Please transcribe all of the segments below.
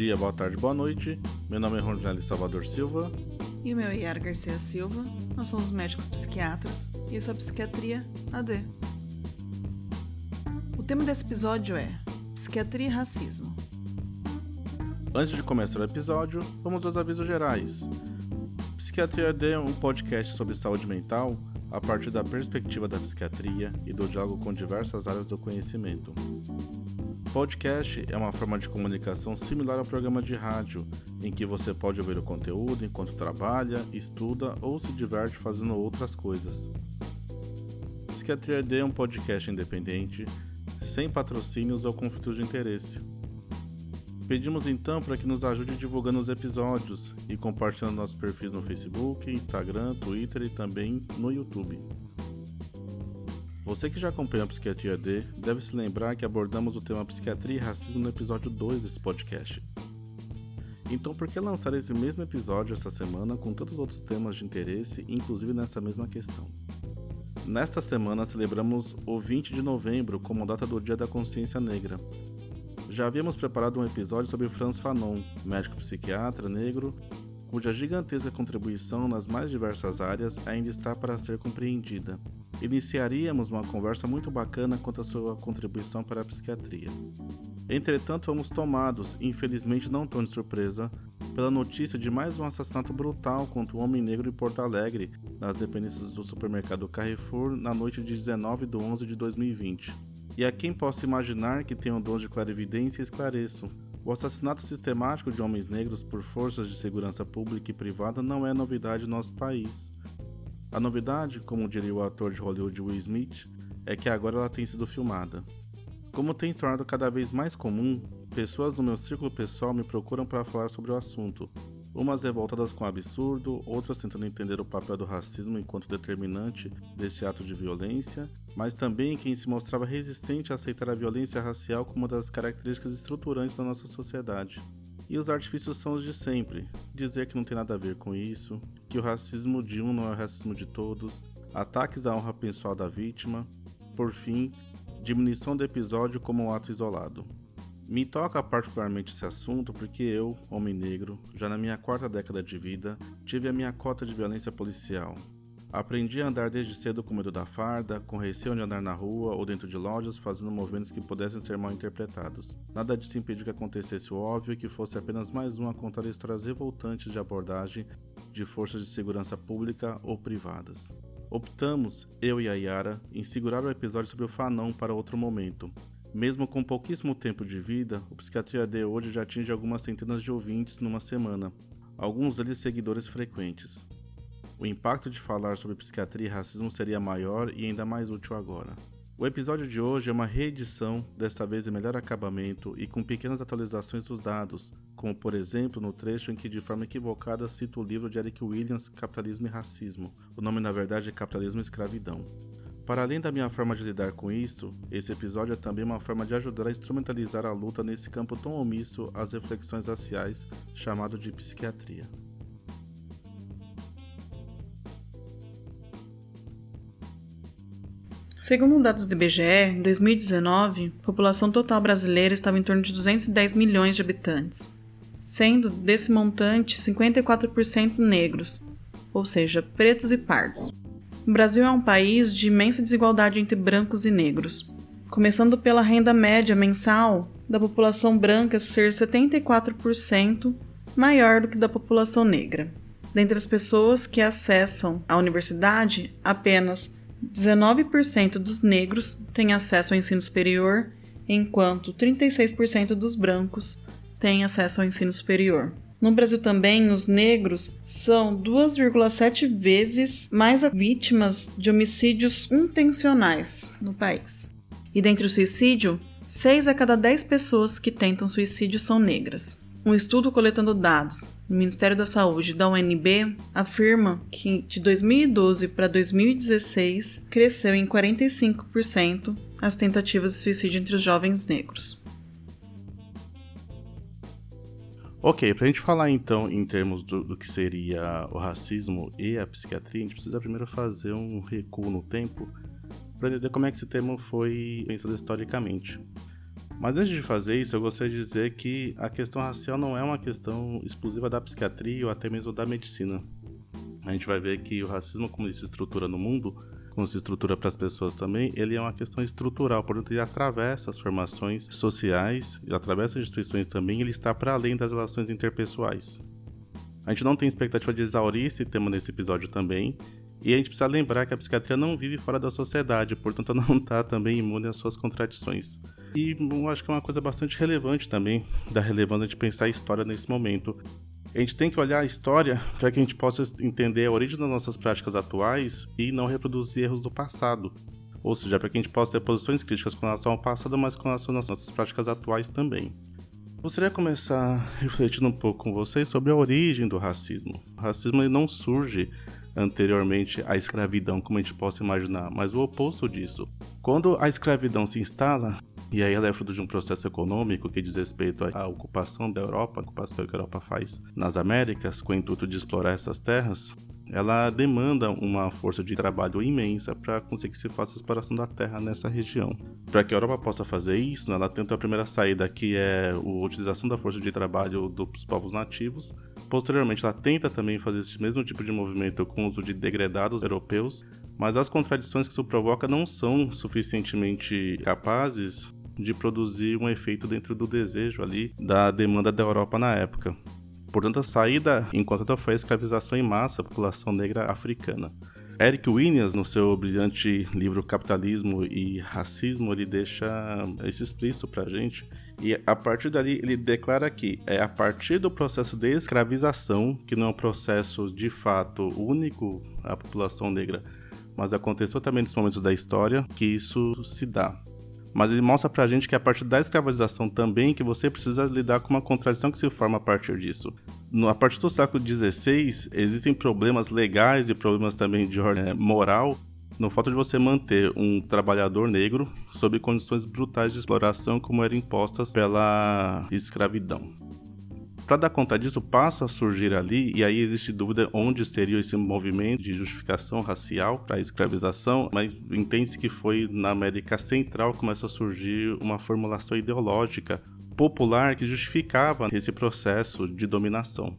dia, boa tarde, boa noite. Meu nome é Rondelli Salvador Silva. E o meu é Yara Garcia Silva. Nós somos médicos psiquiatras e essa é a Psiquiatria AD. O tema desse episódio é Psiquiatria e Racismo. Antes de começar o episódio, vamos aos avisos gerais. Psiquiatria AD é um podcast sobre saúde mental a partir da perspectiva da psiquiatria e do diálogo com diversas áreas do conhecimento. Podcast é uma forma de comunicação similar ao programa de rádio, em que você pode ouvir o conteúdo enquanto trabalha, estuda ou se diverte fazendo outras coisas. Psiquiatria é um podcast independente, sem patrocínios ou conflitos de interesse. Pedimos então para que nos ajude divulgando os episódios e compartilhando nossos perfis no Facebook, Instagram, Twitter e também no YouTube. Você que já acompanha a Psiquiatria D deve se lembrar que abordamos o tema psiquiatria e racismo no episódio 2 desse podcast. Então, por que lançar esse mesmo episódio essa semana com tantos outros temas de interesse, inclusive nessa mesma questão? Nesta semana celebramos o 20 de novembro como data do Dia da Consciência Negra. Já havíamos preparado um episódio sobre Franz Fanon, médico psiquiatra negro, cuja gigantesca contribuição nas mais diversas áreas ainda está para ser compreendida iniciaríamos uma conversa muito bacana quanto à sua contribuição para a psiquiatria. Entretanto, fomos tomados, infelizmente não tão de surpresa, pela notícia de mais um assassinato brutal contra um homem negro em Porto Alegre, nas dependências do supermercado Carrefour, na noite de 19 de 11 de 2020. E a quem possa imaginar que tenham dons de clarividência esclareço. O assassinato sistemático de homens negros por forças de segurança pública e privada não é novidade no nosso país. A novidade, como diria o ator de Hollywood Will Smith, é que agora ela tem sido filmada. Como tem se tornado cada vez mais comum, pessoas do meu círculo pessoal me procuram para falar sobre o assunto, umas revoltadas com o absurdo, outras tentando entender o papel do racismo enquanto determinante desse ato de violência, mas também quem se mostrava resistente a aceitar a violência racial como uma das características estruturantes da nossa sociedade. E os artifícios são os de sempre: dizer que não tem nada a ver com isso, que o racismo de um não é o racismo de todos, ataques à honra pessoal da vítima, por fim, diminuição do episódio como um ato isolado. Me toca particularmente esse assunto porque eu, homem negro, já na minha quarta década de vida, tive a minha cota de violência policial, Aprendi a andar desde cedo com medo da farda, com receio de andar na rua ou dentro de lojas fazendo movimentos que pudessem ser mal interpretados. Nada disso impediu que acontecesse o óbvio e que fosse apenas mais um a contar histórias revoltantes de abordagem de forças de segurança pública ou privadas. Optamos, eu e a Yara, em segurar o episódio sobre o Fanon para outro momento. Mesmo com pouquíssimo tempo de vida, o Psiquiatria D hoje já atinge algumas centenas de ouvintes numa semana, alguns deles seguidores frequentes. O impacto de falar sobre psiquiatria e racismo seria maior e ainda mais útil agora. O episódio de hoje é uma reedição, desta vez em melhor acabamento e com pequenas atualizações dos dados, como por exemplo no trecho em que de forma equivocada cito o livro de Eric Williams, Capitalismo e Racismo. O nome na verdade é Capitalismo e Escravidão. Para além da minha forma de lidar com isso, esse episódio é também uma forma de ajudar a instrumentalizar a luta nesse campo tão omisso às reflexões raciais, chamado de psiquiatria. Segundo dados do IBGE, em 2019, a população total brasileira estava em torno de 210 milhões de habitantes, sendo desse montante 54% negros, ou seja, pretos e pardos. O Brasil é um país de imensa desigualdade entre brancos e negros, começando pela renda média mensal da população branca ser 74% maior do que da população negra. Dentre as pessoas que acessam a universidade, apenas 19% dos negros têm acesso ao ensino superior, enquanto 36% dos brancos têm acesso ao ensino superior. No Brasil também, os negros são 2,7 vezes mais vítimas de homicídios intencionais no país. E dentre o suicídio, 6 a cada 10 pessoas que tentam suicídio são negras. Um estudo coletando dados do Ministério da Saúde da UNB afirma que de 2012 para 2016 cresceu em 45% as tentativas de suicídio entre os jovens negros. Ok, para a gente falar então em termos do, do, que seria o racismo e a psiquiatria, a gente precisa primeiro fazer um recuo no tempo para entender como é que esse termo foi pensado historicamente. Mas antes de fazer isso, eu gostaria de dizer que a questão racial não é uma questão exclusiva da psiquiatria ou até mesmo da medicina. A gente vai ver que o racismo, como ele se estrutura no mundo, como se estrutura para as pessoas também, ele é uma questão estrutural, portanto, ele atravessa as formações sociais, atravessa as instituições também, ele está para além das relações interpessoais. A gente não tem expectativa de exaurir esse tema nesse episódio também, e a gente precisa lembrar que a psiquiatria não vive fora da sociedade, portanto não está também imune às suas contradições. E eu acho que é uma coisa bastante relevante também, da relevância de pensar a história nesse momento. A gente tem que olhar a história para que a gente possa entender a origem das nossas práticas atuais e não reproduzir erros do passado. Ou seja, para que a gente possa ter posições críticas com relação ao passado, mas com relação às nossas práticas atuais também. Gostaria de começar refletindo um pouco com vocês sobre a origem do racismo. O racismo não surge anteriormente à escravidão, como a gente possa imaginar, mas o oposto disso. Quando a escravidão se instala, e aí ela é fruto de um processo econômico que diz respeito à ocupação da Europa, a ocupação que a Europa faz nas Américas, com o intuito de explorar essas terras, ela demanda uma força de trabalho imensa para conseguir que se faça a exploração da terra nessa região. Para que a Europa possa fazer isso, ela tenta a primeira saída, que é a utilização da força de trabalho dos povos nativos. Posteriormente, ela tenta também fazer esse mesmo tipo de movimento com o uso de degredados europeus, mas as contradições que isso provoca não são suficientemente capazes de produzir um efeito dentro do desejo ali da demanda da Europa na época. Portanto, a saída enquanto foi a escravização em massa da população negra africana. Eric Williams, no seu brilhante livro Capitalismo e Racismo, ele deixa isso explícito pra gente. E a partir dali ele declara que é a partir do processo de escravização, que não é um processo de fato único à população negra, mas aconteceu também nos momentos da história, que isso se dá. Mas ele mostra pra gente que a partir da escravização também que você precisa lidar com uma contradição que se forma a partir disso. No, a partir do século XVI, existem problemas legais e problemas também de ordem é, moral no fato de você manter um trabalhador negro sob condições brutais de exploração como eram impostas pela escravidão. Para dar conta disso, passa a surgir ali, e aí existe dúvida onde seria esse movimento de justificação racial para a escravização, mas entende-se que foi na América Central que começa a surgir uma formulação ideológica popular que justificava esse processo de dominação.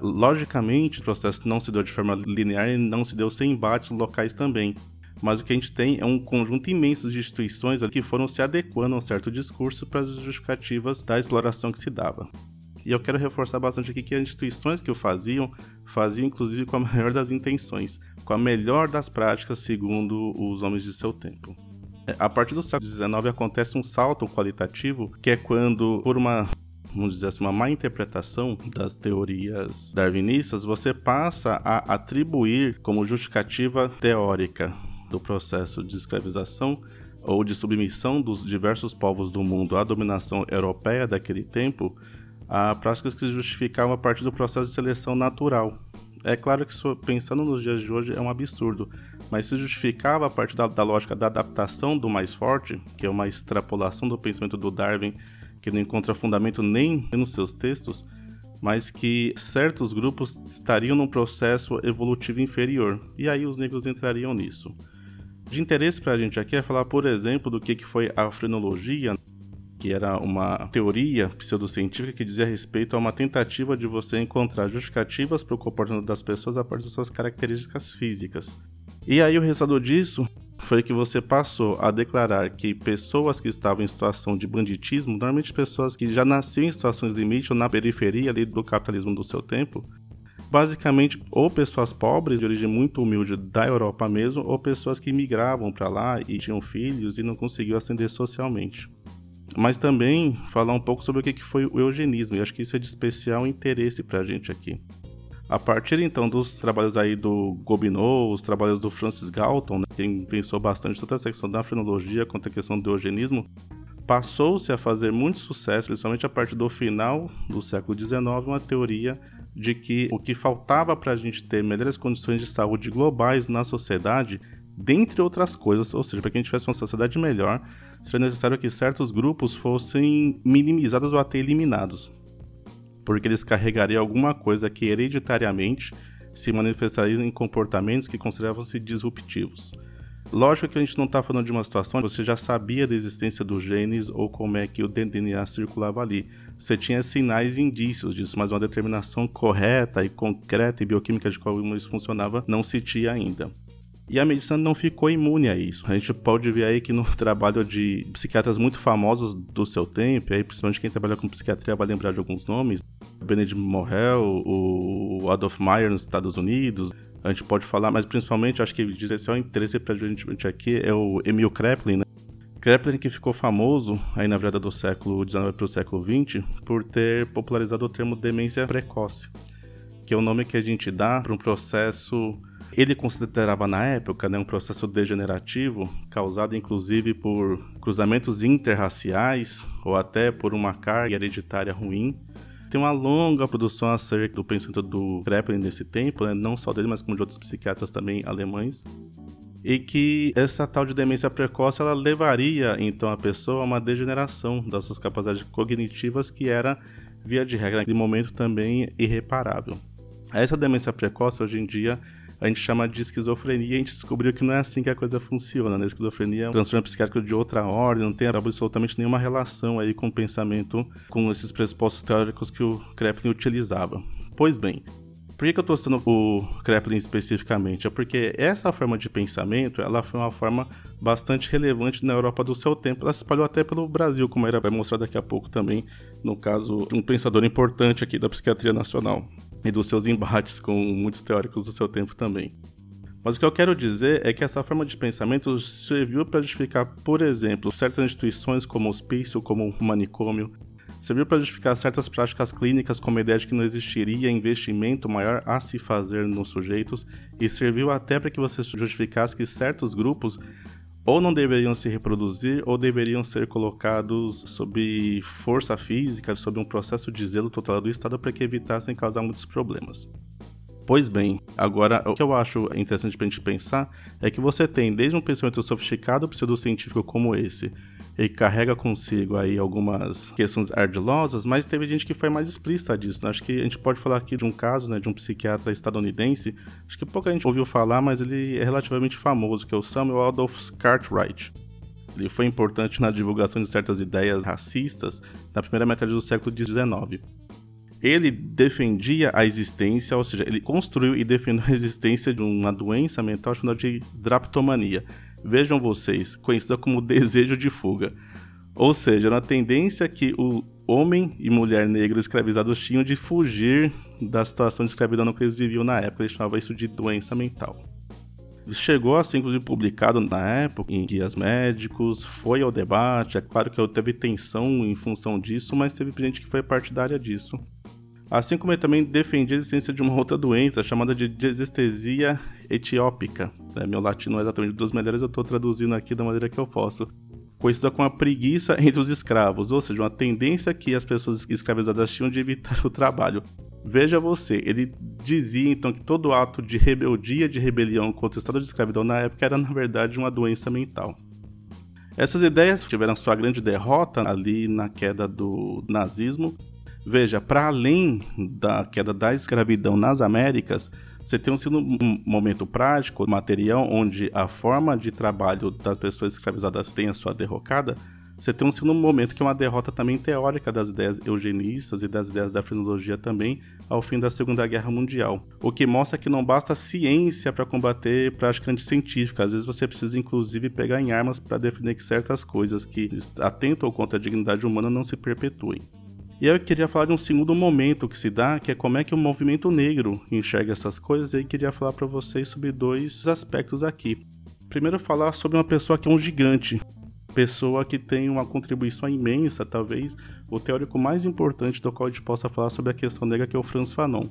Logicamente, o processo não se deu de forma linear e não se deu sem embates locais também. Mas o que a gente tem é um conjunto imenso de instituições que foram se adequando a um certo discurso para as justificativas da exploração que se dava. E eu quero reforçar bastante aqui que as instituições que o faziam, faziam inclusive com a melhor das intenções, com a melhor das práticas segundo os homens de seu tempo. É, a partir do século XIX acontece um salto qualitativo, que é quando, por uma vamos dizer assim, uma má interpretação das teorias darwinistas, você passa a atribuir como justificativa teórica do processo de escravização ou de submissão dos diversos povos do mundo à dominação europeia daquele tempo a práticas que se justificavam a partir do processo de seleção natural. É claro que pensando nos dias de hoje, é um absurdo, mas se justificava a partir da, da lógica da adaptação do mais forte, que é uma extrapolação do pensamento do Darwin, que não encontra fundamento nem nos seus textos, mas que certos grupos estariam num processo evolutivo inferior, e aí os negros entrariam nisso. De interesse para a gente aqui é falar, por exemplo, do que foi a frenologia, que era uma teoria pseudocientífica que dizia respeito a uma tentativa de você encontrar justificativas para o comportamento das pessoas a partir de suas características físicas. E aí o resultado disso foi que você passou a declarar que pessoas que estavam em situação de banditismo, normalmente pessoas que já nasciam em situações limite ou na periferia ali do capitalismo do seu tempo, basicamente ou pessoas pobres de origem muito humilde da Europa mesmo, ou pessoas que migravam para lá e tinham filhos e não conseguiam ascender socialmente mas também falar um pouco sobre o que foi o eugenismo, e acho que isso é de especial interesse para a gente aqui. A partir então dos trabalhos aí do Gobineau, os trabalhos do Francis Galton, né, quem pensou bastante tanto a questão da frenologia quanto a questão do eugenismo, passou-se a fazer muito sucesso, principalmente a partir do final do século XIX, uma teoria de que o que faltava para a gente ter melhores condições de saúde globais na sociedade dentre outras coisas, ou seja, para que a gente tivesse uma sociedade melhor, seria necessário que certos grupos fossem minimizados ou até eliminados, porque eles carregariam alguma coisa que hereditariamente se manifestaria em comportamentos que consideravam-se disruptivos. Lógico que a gente não está falando de uma situação que você já sabia da existência dos genes ou como é que o DNA circulava ali. Você tinha sinais e indícios disso, mas uma determinação correta e concreta e bioquímica de como isso funcionava não se tinha ainda. E a medicina não ficou imune a isso. A gente pode ver aí que no trabalho de psiquiatras muito famosos do seu tempo, aí principalmente quem trabalha com psiquiatria vai lembrar de alguns nomes, Benedict Morrell, o Adolf Meyer nos Estados Unidos, a gente pode falar, mas principalmente acho que é o interesse pra gente aqui é o Emil Kraepelin, né? Kraepelin que ficou famoso aí na virada do século XIX para o século XX por ter popularizado o termo demência precoce, que é o nome que a gente dá para um processo ele considerava na época né, um processo degenerativo causado inclusive por cruzamentos interraciais ou até por uma carga hereditária ruim tem uma longa produção acerca do pensamento do Kraepelin nesse tempo, né? não só dele, mas como de outros psiquiatras também alemães. E que essa tal de demência precoce ela levaria então a pessoa a uma degeneração das suas capacidades cognitivas que era, via de regra, naquele momento também irreparável. Essa demência precoce hoje em dia a gente chama de esquizofrenia e a gente descobriu que não é assim que a coisa funciona, né? A esquizofrenia é um transtorno psiquiátrico de outra ordem, não tem absolutamente nenhuma relação aí com o pensamento, com esses pressupostos teóricos que o Kreplin utilizava. Pois bem, por que, eu estou citando o Kreplin especificamente? É porque essa forma de pensamento ela foi uma forma bastante relevante na Europa do seu tempo. Ela se espalhou até pelo Brasil, como era vai mostrar daqui a pouco também, no caso um pensador importante aqui da psiquiatria nacional e dos seus embates com muitos teóricos do seu tempo também. Mas o que eu quero dizer é que essa forma de pensamento serviu para justificar, por exemplo, certas instituições como o hospício, como o manicômio, serviu para justificar certas práticas clínicas como a ideia de que não existiria investimento maior a se fazer nos sujeitos, e serviu até para que você justificasse que certos grupos ou não deveriam se reproduzir ou deveriam ser colocados sob força física, sob um processo de zelo total do Estado para que evitassem causar muitos problemas. Pois bem, agora o que eu acho interessante para a gente pensar é que você tem desde um pensamento sofisticado pseudocientífico como esse, ele carrega consigo aí algumas questões ardilosas, mas teve gente que foi mais explícita disso. Né? Acho que a gente pode falar aqui de um caso né, de um psiquiatra estadunidense, acho que pouca gente ouviu falar, mas ele é relativamente famoso, que é o Samuel Adolph Cartwright. Ele foi importante na divulgação de certas ideias racistas na primeira metade do século XIX. Ele defendia a existência, ou seja, ele construiu e defendeu a existência de uma doença mental chamada de draptomania, Vejam vocês, conhecida como desejo de fuga. Ou seja, na tendência que o homem e mulher negros escravizados tinham de fugir da situação de escravidão que eles viviam na época. Eles chamavam isso de doença mental. Chegou a ser inclusive publicado na época em guias médicos, foi ao debate. É claro que teve tensão em função disso, mas teve gente que foi partidária disso. Assim como ele também defendia a existência de uma outra doença chamada de desestesia etiópica. É, meu latino não é exatamente dos melhores, eu estou traduzindo aqui da maneira que eu posso. Conhecida como a preguiça entre os escravos, ou seja, uma tendência que as pessoas escravizadas tinham de evitar o trabalho. Veja você, ele dizia então que todo ato de rebeldia, de rebelião contra o estado de escravidão na época era na verdade uma doença mental. Essas ideias tiveram sua grande derrota ali na queda do nazismo, Veja, para além da queda da escravidão nas Américas, você tem um, momento prático, material, onde a forma de trabalho das pessoas escravizadas tem a sua derrocada. Você tem um segundo momento que é uma derrota também teórica das ideias eugenistas e das ideias da frenologia também ao fim da Segunda Guerra Mundial. O que mostra que não basta ciência para combater prática anticientífica. Às vezes você precisa inclusive pegar em armas para definir que certas coisas que atentam contra a dignidade humana não se perpetuem. E eu queria falar de um segundo momento que se dá, que é como é que o movimento negro enxerga essas coisas, e aí queria falar para vocês sobre dois aspectos aqui. Primeiro, falar sobre uma pessoa que é um gigante, pessoa que tem uma contribuição imensa, talvez o teórico mais importante do qual a gente possa falar sobre a questão negra, que é o Franz Fanon.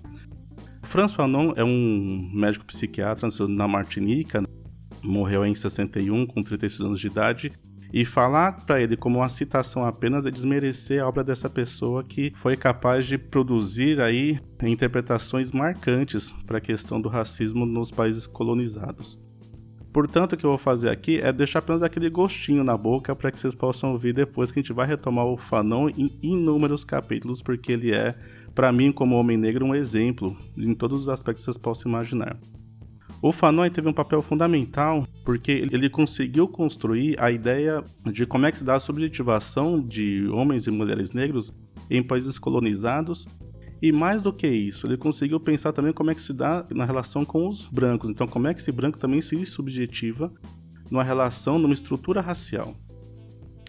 Franz Fanon é um médico psiquiatra na Martinica, morreu em 61 com 36 anos de idade e falar para ele como uma citação apenas é desmerecer a obra dessa pessoa que foi capaz de produzir aí interpretações marcantes para a questão do racismo nos países colonizados. Portanto, o que eu vou fazer aqui é deixar apenas aquele gostinho na boca para que vocês possam ouvir depois que a gente vai retomar o Fanon em inúmeros capítulos, porque ele é, para mim, como homem negro, um exemplo em todos os aspectos que vocês possam imaginar. O Fanon teve um papel fundamental porque ele conseguiu construir a ideia de como é que se dá a subjetivação de homens e mulheres negros em países colonizados e mais do que isso, ele conseguiu pensar também como é que se dá na relação com os brancos. Então, como é que esse branco também se subjetiva numa relação, numa estrutura racial.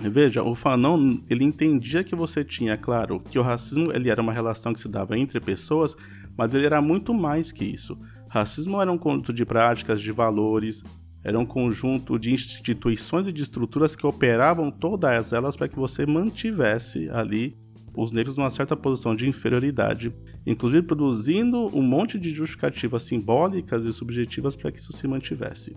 Veja, o Fanon, ele entendia que você tinha, claro, que o racismo ele era uma relação que se dava entre pessoas, mas ele era muito mais que isso. Racismo era um conjunto de práticas, de valores, era um conjunto de instituições e de estruturas que operavam todas elas para que você mantivesse ali os negros numa certa posição de inferioridade, inclusive produzindo um monte de justificativas simbólicas e subjetivas para que isso se mantivesse.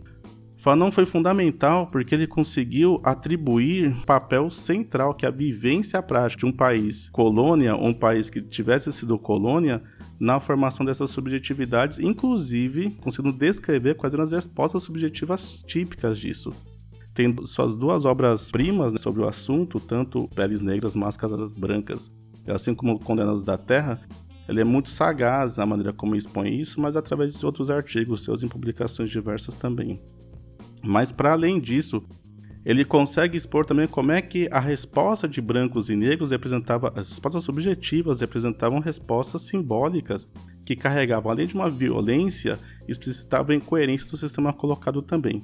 Fanon foi fundamental porque ele conseguiu atribuir papel central que a vivência prática de um país colônia, um país que tivesse sido colônia, na formação dessas subjetividades, inclusive conseguindo descrever quais eram as respostas subjetivas típicas disso. Tem suas duas obras-primas sobre o assunto, tanto Peles Negras, Máscaras Brancas, assim como Condenados da Terra, ele é muito sagaz na maneira como expõe isso, mas através de outros artigos seus em publicações diversas também. Mas para além disso, ele consegue expor também como é que a resposta de brancos e negros representava as respostas subjetivas representavam respostas simbólicas que carregavam além de uma violência explicitavam a incoerência do sistema colocado também.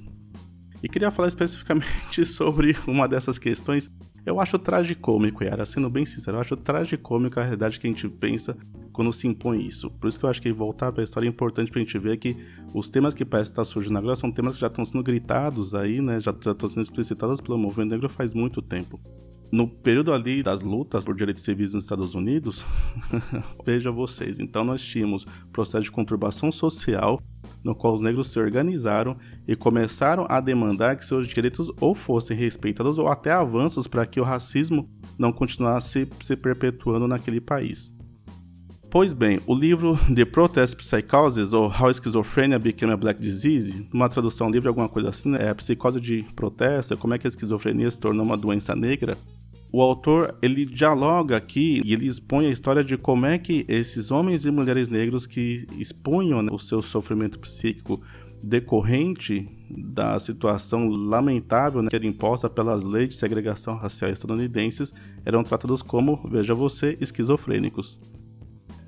E queria falar especificamente sobre uma dessas questões. Eu acho tragicômico, Yara, sendo bem sincero, eu acho tragicômico a realidade que a gente pensa quando se impõe isso. Por isso que eu acho que voltar para a história é importante para a gente ver que os temas que parecem estar surgindo agora são temas que já estão sendo gritados aí, né? Já, já estão sendo explicitados pelo movimento negro faz muito tempo. No período ali das lutas por direitos civis nos Estados Unidos, veja vocês, então nós tínhamos processo de conturbação social no qual os negros se organizaram e começaram a demandar que seus direitos ou fossem respeitados ou até avanços para que o racismo não continuasse se perpetuando naquele país. Pois bem, o livro The Protest Psychosis, ou How Schizophrenia Became a Black Disease, uma tradução livre, alguma coisa assim, né? é a psicose de protesto, é como é que a esquizofrenia se tornou uma doença negra. O autor, ele dialoga aqui e ele expõe a história de como é que esses homens e mulheres negros que expunham né, o seu sofrimento psíquico decorrente da situação lamentável né, ser imposta pelas leis de segregação racial estadunidenses eram tratados como, veja você, esquizofrênicos.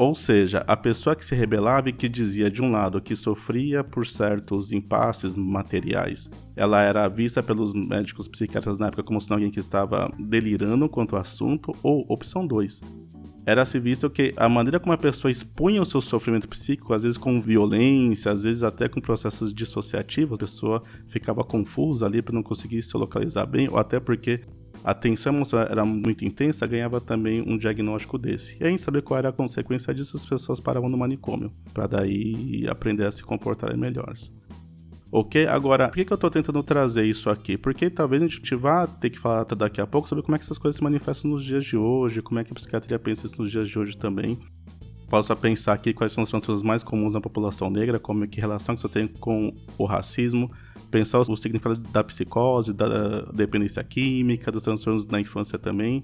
Ou seja, a pessoa que se rebelava e que dizia de um lado que sofria por certos impasses materiais, ela era vista pelos médicos psiquiatras na época como sendo alguém que estava delirando quanto ao assunto, ou opção 2, era-se visto que a maneira como a pessoa expunha o seu sofrimento psíquico, às vezes com violência, às vezes até com processos dissociativos, a pessoa ficava confusa ali para não conseguir se localizar bem, ou até porque a tensão emocional era muito intensa, ganhava também um diagnóstico desse. E a gente saber qual era a consequência disso, as pessoas paravam no manicômio, para daí aprender a se comportar melhores. Ok? Agora, por que, que eu estou tentando trazer isso aqui? Porque talvez a gente vá ter que falar daqui a pouco sobre como é que essas coisas se manifestam nos dias de hoje, como é que a psiquiatria pensa isso nos dias de hoje também. Posso pensar aqui quais são os transtornos mais comuns na população negra, como é que relação que você tem com o racismo, pensar o significado da psicose, da dependência química, dos transtornos na infância também.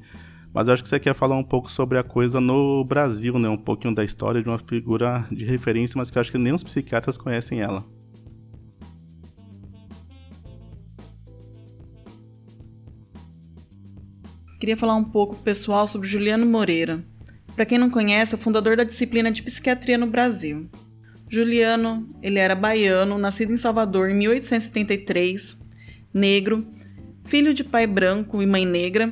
Mas eu acho que você quer falar um pouco sobre a coisa no Brasil, né? Um pouquinho da história de uma figura de referência, mas que eu acho que nem os psiquiatras conhecem ela. Queria falar um pouco pessoal sobre Juliano Moreira. Para quem não conhece, é o fundador da disciplina de psiquiatria no Brasil. Juliano, ele era baiano, nascido em Salvador em 1873, negro, filho de pai branco e mãe negra,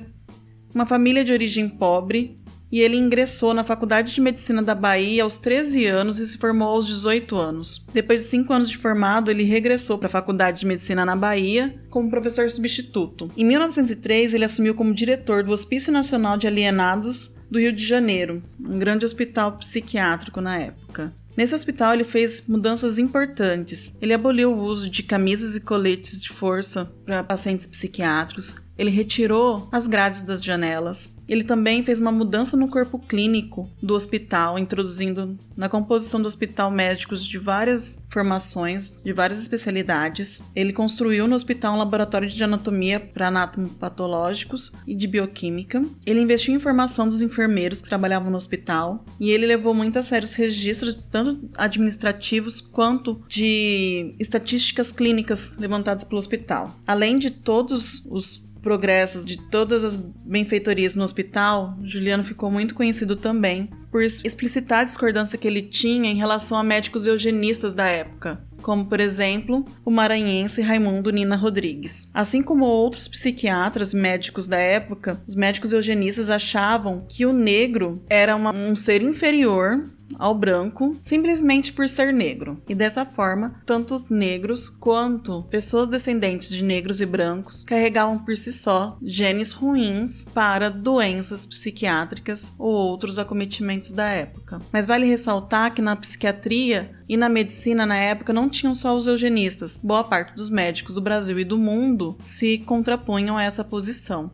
uma família de origem pobre, e ele ingressou na Faculdade de Medicina da Bahia aos 13 anos e se formou aos 18 anos. Depois de 5 anos de formado, ele regressou para a Faculdade de Medicina na Bahia como professor substituto. Em 1903, ele assumiu como diretor do Hospício Nacional de Alienados do Rio de Janeiro, um grande hospital psiquiátrico na época. Nesse hospital, ele fez mudanças importantes. Ele aboliu o uso de camisas e coletes de força para pacientes psiquiátricos, Ele retirou as grades das janelas. Ele também fez uma mudança no corpo clínico do hospital, introduzindo na composição do hospital médicos de várias formações, de várias especialidades. Ele construiu no hospital um laboratório de anatomia para anatomopatológicos e de bioquímica. Ele investiu em formação dos enfermeiros que trabalhavam no hospital e ele levou muito a sério os registros, tanto administrativos quanto de estatísticas clínicas levantadas pelo hospital. Além de todos os progressos de todas as benfeitorias no hospital, Juliano ficou muito conhecido também por explicitar a discordância que ele tinha em relação a médicos eugenistas da época, como por exemplo o maranhense Raimundo Nina Rodrigues. Assim como outros psiquiatras e médicos da época, os médicos eugenistas achavam que o negro era uma, um ser inferior ao branco simplesmente por ser negro. E dessa forma, tanto os negros quanto pessoas descendentes de negros e brancos carregavam por si só genes ruins para doenças psiquiátricas ou outros acometimentos da época. Mas vale ressaltar que na psiquiatria e na medicina na época não tinham só os eugenistas. Boa parte dos médicos do Brasil e do mundo se contrapunham a essa posição.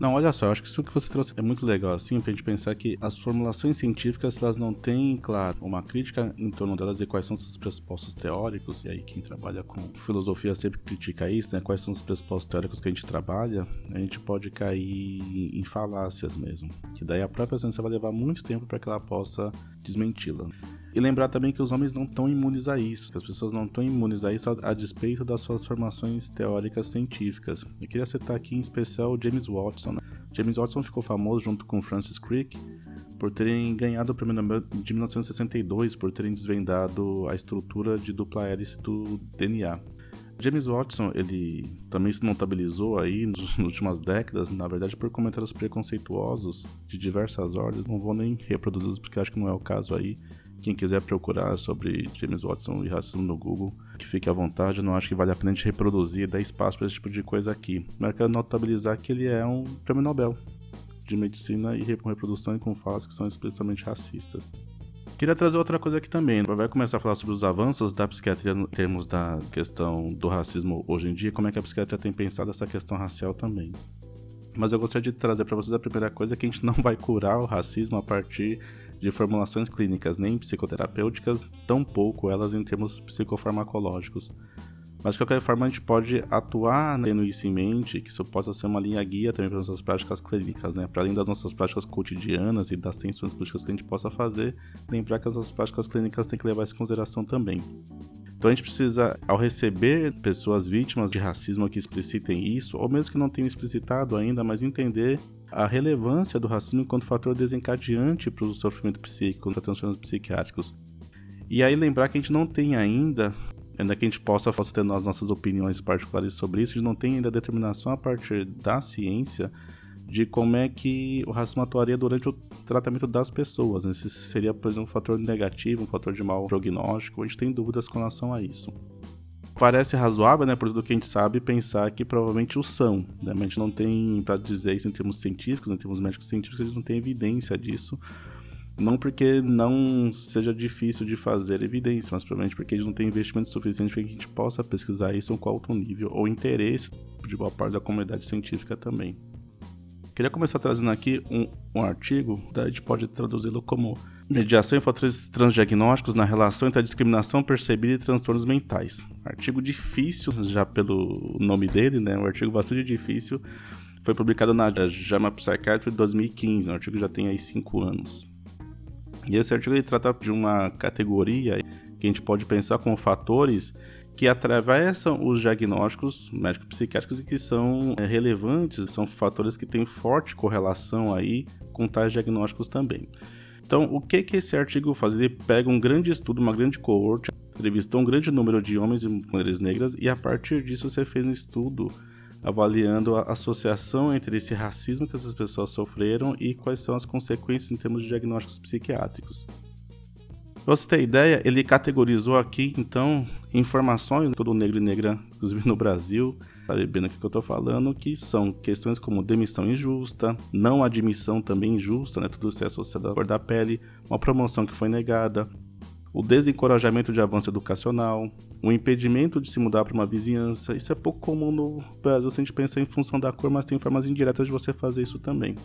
Não, olha só, eu acho que isso que você trouxe é muito legal, assim, pra gente pensar que as formulações científicas, elas não têm, claro, uma crítica em torno delas e quais são seus pressupostos teóricos, e aí quem trabalha com filosofia sempre critica isso, né, quais são os pressupostos teóricos que a gente trabalha, a gente pode cair em falácias mesmo, que daí a própria ciência vai levar muito tempo para que ela possa desmenti-la. E lembrar também que os homens não estão imunes a isso, que as pessoas não estão imunes a isso a, a, despeito das suas formações teóricas científicas. Eu queria citar aqui em especial James Watson. Né? James Watson ficou famoso junto com Francis Crick por terem ganhado o prêmio Nobel de 1962 por terem desvendado a estrutura de dupla hélice do DNA. James Watson, ele também se notabilizou aí nas últimas décadas, na verdade, por comentários preconceituosos de diversas ordens. Não vou nem reproduzi-los porque acho que não é o caso aí. Quem quiser procurar sobre James Watson e racismo no Google, que fique à vontade. Eu não acho que vale a pena a gente reproduzir, dar espaço para esse tipo de coisa aqui. Mas quero notabilizar que ele é um prêmio Nobel de medicina e com reprodução e com falas que são explicitamente racistas. Queria trazer outra coisa aqui também. Vai começar a falar sobre os avanços da psiquiatria em termos da questão do racismo hoje em dia, como é que a psiquiatria tem pensado essa questão racial também. Mas eu gostaria de trazer para vocês a primeira coisa que a gente não vai curar o racismo a partir de formulações clínicas nem psicoterapêuticas, tampouco elas em termos psicofarmacológicos. Mas de qualquer forma a gente pode atuar tendo isso em mente, que isso possa ser uma linha guia também para nossas práticas clínicas, né? Para além das nossas práticas cotidianas e das tensões políticas que a gente possa fazer, lembrar que as nossas práticas clínicas têm que levar isso em consideração também. Então a gente precisa, ao receber pessoas vítimas de racismo que explicitem isso, ou mesmo que não tenham explicitado ainda, mas entender a relevância do racismo enquanto fator desencadeante para o sofrimento psíquico, para transtornos psiquiátricos. E aí lembrar que a gente não tem ainda, ainda que a gente possa, possa ter as nossas opiniões particulares sobre isso, a gente não tem ainda determinação a partir da ciência de como é que o racismo atuaria durante o tratamento das pessoas. Né? Se seria, por exemplo, um fator negativo, um fator de mau prognóstico, a gente tem dúvidas com relação a isso parece razoável, né, por tudo que a gente sabe, pensar que provavelmente o são, né, mas a gente não tem, para dizer isso em termos científicos, em termos médicos científicos, a gente não tem evidência disso. Não porque não seja difícil de fazer evidência, mas provavelmente porque a gente não tem investimento suficiente para que a gente possa pesquisar isso com alto nível ou interesse de boa parte da comunidade científica também. Queria começar trazendo aqui um, um artigo, daí a gente pode traduzi-lo como Mediação em fatores transdiagnósticos na relação entre a discriminação percebida e transtornos mentais. Artigo difícil, já pelo nome dele, né? Um artigo bastante difícil. Foi publicado na JAMA Psychiatry de 2015, um artigo que já tem aí 5 anos. E esse artigo ele trata de uma categoria que a gente pode pensar como fatores que atravessam os diagnósticos médico-psiquiátricos e que são é, relevantes, são fatores que têm forte correlação aí com tais diagnósticos também. Então, o que que esse artigo faz? Ele pega um grande estudo, uma grande coorte, entrevistou um grande número de homens e mulheres negras e a partir disso você fez um estudo avaliando a associação entre esse racismo que essas pessoas sofreram e quais são as consequências em termos de diagnósticos psiquiátricos. Pra você ter ideia, ele categorizou aqui, então, informações todo negro e negra, inclusive no Brasil, sabendo o que eu estou falando, que são questões como demissão injusta, não admissão também injusta, né? Tudo isso é associado à cor da pele, uma promoção que foi negada, o desencorajamento de avanço educacional, o impedimento de se mudar para uma vizinhança. Isso é pouco comum no Brasil se a gente pensa em função da cor, mas tem formas indiretas de você fazer isso também.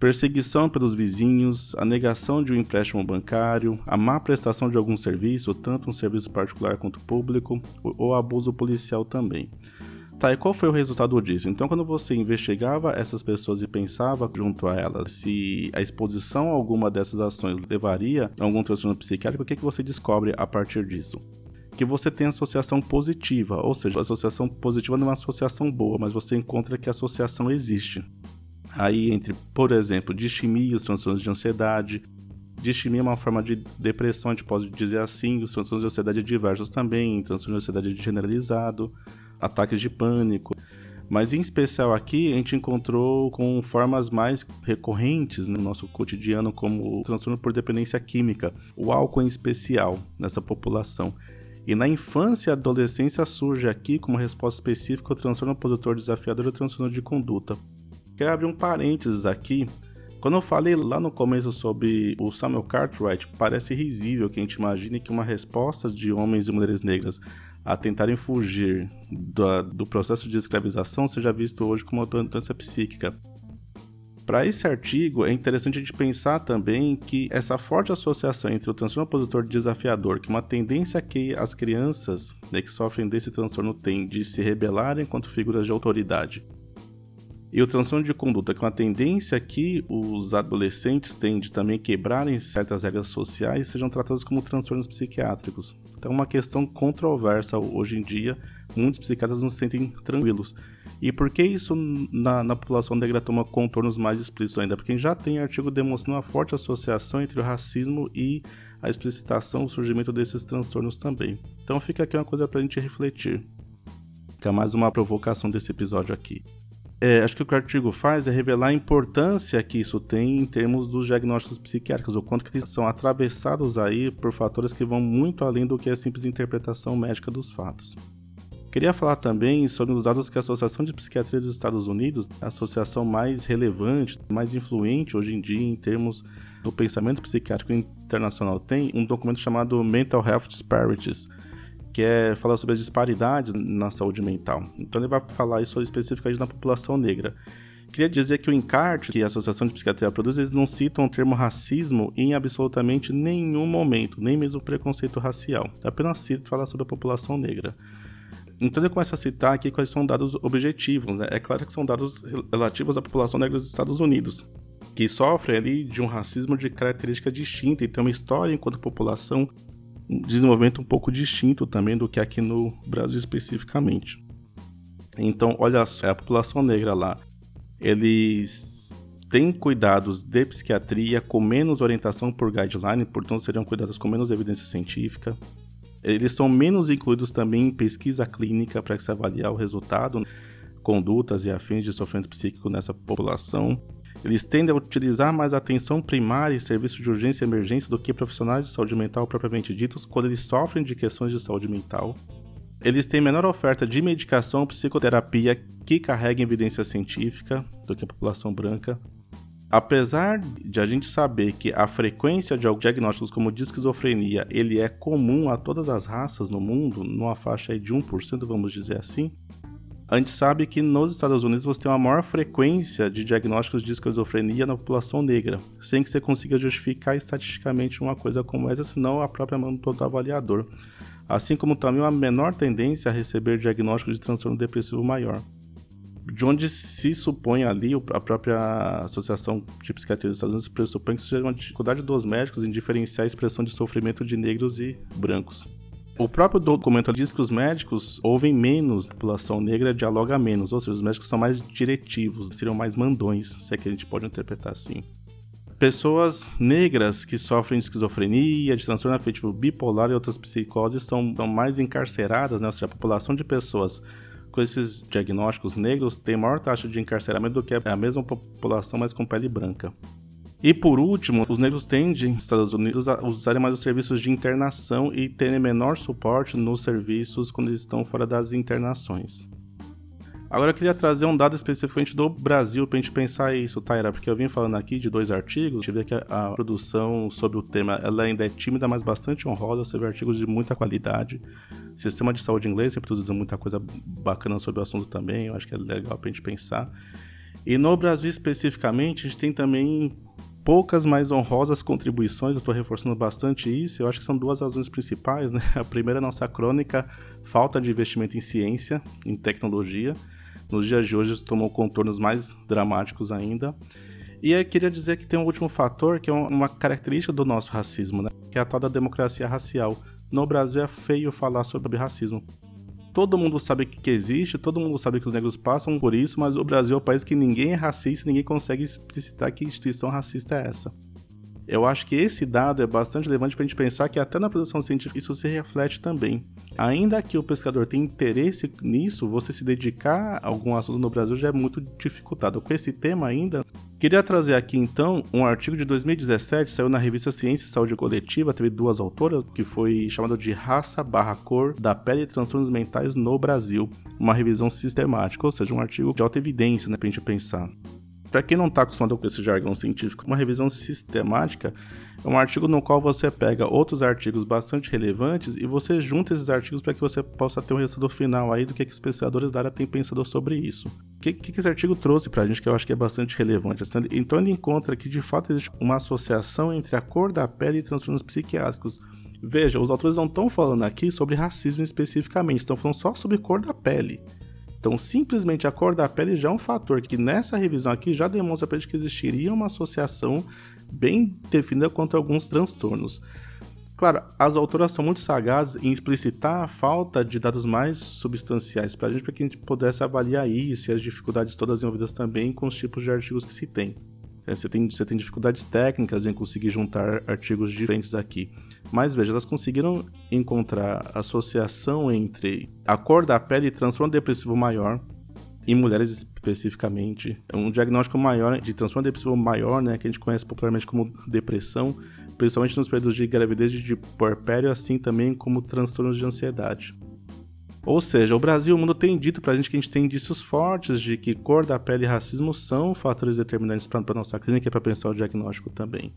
Perseguição pelos vizinhos, a negação de um empréstimo bancário, a má prestação de algum serviço, tanto um serviço particular quanto público, ou abuso policial também. Tá, e qual foi o resultado disso? Então, quando você investigava essas pessoas e pensava junto a elas se a exposição a alguma dessas ações levaria a algum transtorno psiquiátrico, o que, que você descobre a partir disso? Que você tem associação positiva, ou seja, a associação positiva não é uma associação boa, mas você encontra que a associação existe. Aí, entre, por exemplo, distimia, os transtornos de ansiedade. Distimia é uma forma de depressão, a gente pode dizer assim, os transtornos de ansiedade diversos também, transtorno de ansiedade generalizado ataques de pânico. Mas em especial aqui a gente encontrou com formas mais recorrentes no nosso cotidiano, como o transtorno por dependência química, o álcool em especial nessa população. E na infância e adolescência surge aqui como resposta específica o transtorno opositor desafiador e o transtorno de conduta. Quero abrir um parênteses aqui. Quando eu falei lá no começo sobre o Samuel Cartwright, parece risível que a gente imagine que uma resposta de homens e mulheres negras a tentarem fugir do, do processo de escravização seja visto hoje como uma doença psíquica. Para esse artigo, é interessante a gente pensar também que essa forte associação entre o transtorno opositor desafiador, que é uma tendência que as crianças né, que sofrem desse transtorno têm de se rebelarem contra figuras de autoridade, e o transtorno de conduta, que é uma tendência que os adolescentes têm de também quebrarem certas regras sociais, sejam tratados como transtornos psiquiátricos. Então é uma questão controversa hoje em dia, muitos psiquiatras não se sentem tranquilos. E por que isso na, na população negra toma contornos mais explícitos ainda? Porque já tem artigo demonstrando uma forte associação entre o racismo e a explicitação, o surgimento desses transtornos também. Então fica aqui uma coisa para a gente refletir. Fica mais uma provocação desse episódio aqui é, acho que o que o artigo faz é revelar a importância que isso tem em termos dos diagnósticos psiquiátricos, o quanto que eles são atravessados aí por fatores que vão muito além do que é simples interpretação médica dos fatos. Queria falar também sobre os dados que a Associação de Psiquiatria dos Estados Unidos, a associação mais relevante, mais influente hoje em dia em termos do pensamento psiquiátrico internacional, tem um documento chamado Mental Health Disparities, que é falar sobre as disparidades na saúde mental. Então ele vai falar isso especificamente na população negra. Queria dizer que o encarte que a Associação de Psiquiatria produz, eles não citam o termo racismo em absolutamente nenhum momento, nem mesmo preconceito racial. Apenas cita falar sobre a população negra. Então ele começa a citar aqui quais são dados objetivos. Né? É claro que são dados relativos à população negra dos Estados Unidos, que sofre ali de um racismo de característica distinta e tem uma história enquanto população desenvolvimento um pouco distinto também do que aqui no Brasil especificamente. Então, olha a população negra lá, eles têm cuidados de psiquiatria com menos orientação por guideline, portanto seriam cuidados com menos evidência científica. Eles são menos incluídos também em pesquisa clínica para se avaliar o resultado, condutas e afins de sofrimento psíquico nessa população. Eles tendem a utilizar mais atenção primária e serviços de urgência e emergência do que profissionais de saúde mental propriamente ditos quando eles sofrem de questões de saúde mental. Eles têm menor oferta de medicação ou psicoterapia que carrega evidência científica do que a população branca. Apesar de a gente saber que a frequência de diagnósticos como de esquizofrenia ele é comum a todas as raças no mundo, numa faixa de 1%, vamos dizer assim, a gente sabe que nos Estados Unidos você tem uma maior frequência de diagnósticos de esquizofrenia na população negra, sem que você consiga justificar estatisticamente uma coisa como essa, senão a própria mão do avaliador. Assim como também uma menor tendência a receber diagnóstico de transtorno depressivo maior. De onde se supõe ali, a própria Associação de Psiquiatria dos Estados Unidos pressupõe que seja uma dificuldade dos médicos em diferenciar a expressão de sofrimento de negros e brancos. O próprio documento diz que os médicos ouvem menos, a população negra dialoga menos, ou seja, os médicos são mais diretivos, seriam mais mandões, se é que a gente pode interpretar assim. Pessoas negras que sofrem de esquizofrenia, de transtorno afetivo bipolar e outras psicoses são, são mais encarceradas, né? ou seja, a população de pessoas com esses diagnósticos negros tem maior taxa de encarceramento do que a mesma população, mas com pele branca. E por último, os negros tendem, nos Estados Unidos, a usarem mais os serviços de internação e terem menor suporte nos serviços quando eles estão fora das internações. Agora eu queria trazer um dado especificamente do Brasil para a gente pensar isso, Taira, porque eu vim falando aqui de dois artigos, a gente vê que a, a, produção sobre o tema ela ainda é tímida, mas bastante honrosa, você vê artigos de muita qualidade. O sistema de saúde inglês sempre produzindo muita coisa bacana sobre o assunto também, eu acho que é legal para a gente pensar. E no Brasil especificamente, a gente tem também poucas mais honrosas contribuições, eu estou reforçando bastante isso, eu acho que são duas razões principais, né? A primeira é a nossa crônica falta de investimento em ciência, em tecnologia, nos dias de hoje tomou contornos mais dramáticos ainda. E eu queria dizer que tem um último fator que é uma característica do nosso racismo, né? que é a tal da democracia racial. No Brasil é feio falar sobre racismo. Todo mundo sabe que existe, todo mundo sabe que os negros passam por isso, mas o Brasil é um país que ninguém é racista, ninguém consegue explicitar que instituição racista é essa. Eu acho que esse dado é bastante relevante para a gente pensar que até na produção científica isso se reflete também. Ainda que o pescador tenha interesse nisso, você se dedicar a algum assunto no Brasil já é muito dificultado. Com esse tema ainda, queria trazer aqui então um artigo de 2017, saiu na revista Ciência e Saúde Coletiva, teve duas autoras, que foi chamado de Raça barra Cor da Pele e Transtornos Mentais no Brasil, uma revisão sistemática, ou seja, um artigo de alta evidência, né, pra gente pensar. Para quem não está acostumado com esse jargão científico, uma revisão sistemática é um artigo no qual você pega outros artigos bastante relevantes e você junta esses artigos para que você possa ter um resultado final aí do que, que os pesquisadores da área têm pensado sobre isso. O que, que esse artigo trouxe para a gente que eu acho que é bastante relevante? Então ele encontra que de fato existe uma associação entre a cor da pele e transtornos psiquiátricos. Veja, os autores não estão falando aqui sobre racismo especificamente, estão falando só sobre cor da pele. Então, simplesmente a cor da pele já é um fator que nessa revisão aqui já demonstra para gente que existiria uma associação bem definida quanto a alguns transtornos. Claro, as autoras são muito sagazes em explicitar a falta de dados mais substanciais para a gente, para que a gente pudesse avaliar isso e as dificuldades todas envolvidas também com os tipos de artigos que se tem. É, você tem, você tem dificuldades técnicas em conseguir juntar artigos diferentes aqui. Mas veja, elas conseguiram encontrar associação entre a cor da pele e transtorno depressivo maior, em mulheres especificamente. É um diagnóstico maior de transtorno depressivo maior, né, que a gente conhece popularmente como depressão, principalmente nos períodos de gravidez e de puerpério, assim também como transtornos de ansiedade. Ou seja, o Brasil e o mundo têm dito pra gente que a gente tem indícios fortes de que cor da pele e racismo são fatores determinantes para nossa clínica e para pensar o diagnóstico também.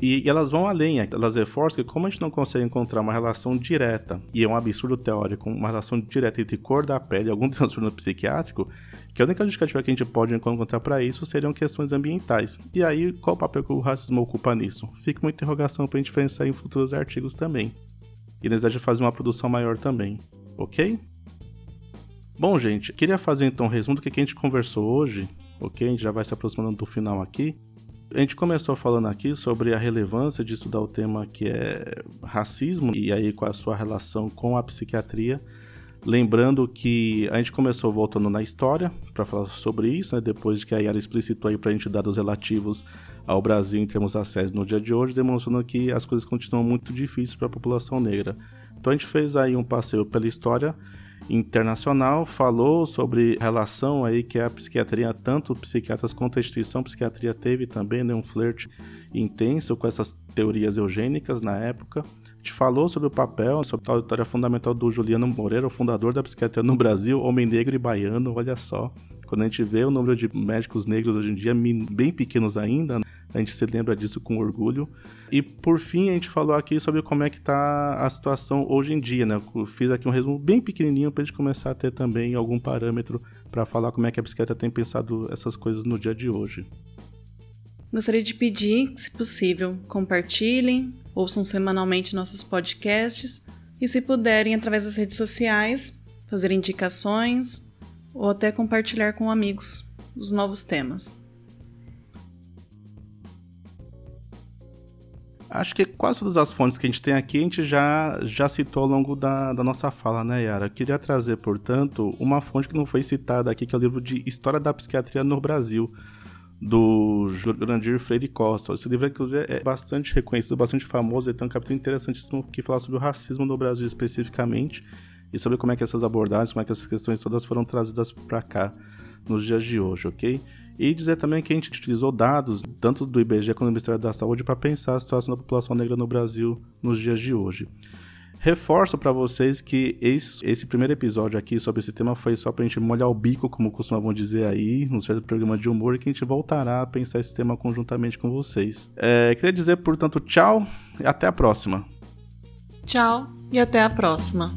E, e, elas vão além, elas reforçam que como a gente não consegue encontrar uma relação direta, e é um absurdo teórico, uma relação direta entre cor da pele e algum transtorno psiquiátrico, que a única justificativa que a gente pode encontrar para isso seriam questões ambientais. E aí, qual o papel que o racismo ocupa nisso? Fica uma interrogação para a gente pensar em futuros artigos também. E deseja fazer uma produção maior também ok? Bom, gente, queria fazer então um resumo do que a gente conversou hoje, ok? A gente já vai se aproximando do final aqui. A gente começou falando aqui sobre a relevância de estudar o tema que é racismo e aí com a sua relação com a psiquiatria. Lembrando que a gente começou voltando na história para falar sobre isso, né? depois de que a Yara explicitou aí para a gente dados relativos ao Brasil em termos de acesso no dia de hoje, demonstrando que as coisas continuam muito difíceis para a população negra. Então a gente fez aí um passeio pela história internacional, falou sobre relação aí que a psiquiatria, tanto psiquiatras quanto a instituição psiquiatria teve também, né, um flerte intenso com essas teorias eugênicas na época. A gente falou sobre o papel, sobre a história fundamental do Juliano Moreira, o fundador da psiquiatria no Brasil, homem negro e baiano, olha só. Quando a gente vê o número de médicos negros hoje em dia, bem pequenos ainda, né? A gente se lembra disso com orgulho. E por fim, a gente falou aqui sobre como é que está a situação hoje em dia, né? Eu fiz aqui um resumo bem pequenininho para a gente começar a ter também algum parâmetro para falar como é que a psiquiatra tem pensado essas coisas no dia de hoje. Gostaria de pedir, se possível, compartilhem, ouçam semanalmente nossos podcasts e, se puderem, através das redes sociais, fazer indicações ou até compartilhar com amigos os novos temas. Acho que quase todas as fontes que a gente tem aqui a gente já, já citou ao longo da, da nossa fala, né, Yara? queria trazer, portanto, uma fonte que não foi citada aqui, que é o livro de História da Psiquiatria no Brasil, do Jurandir Freire Costa. Esse livro, é bastante reconhecido, bastante famoso, e tem um capítulo interessantíssimo que fala sobre o racismo no Brasil especificamente e sobre como é que essas abordagens, como é que essas questões todas foram trazidas para cá nos dias de hoje, ok? E dizer também que a gente utilizou dados, tanto do IBGE quanto do Ministério da Saúde, para pensar a situação da população negra no Brasil nos dias de hoje. Reforço para vocês que esse, esse, primeiro episódio aqui sobre esse tema foi só pra gente molhar o bico, como costumavam dizer aí, no certo programa de humor, e que a gente voltará a pensar esse tema conjuntamente com vocês. É, queria dizer, portanto, tchau e até a próxima. Tchau e até a próxima.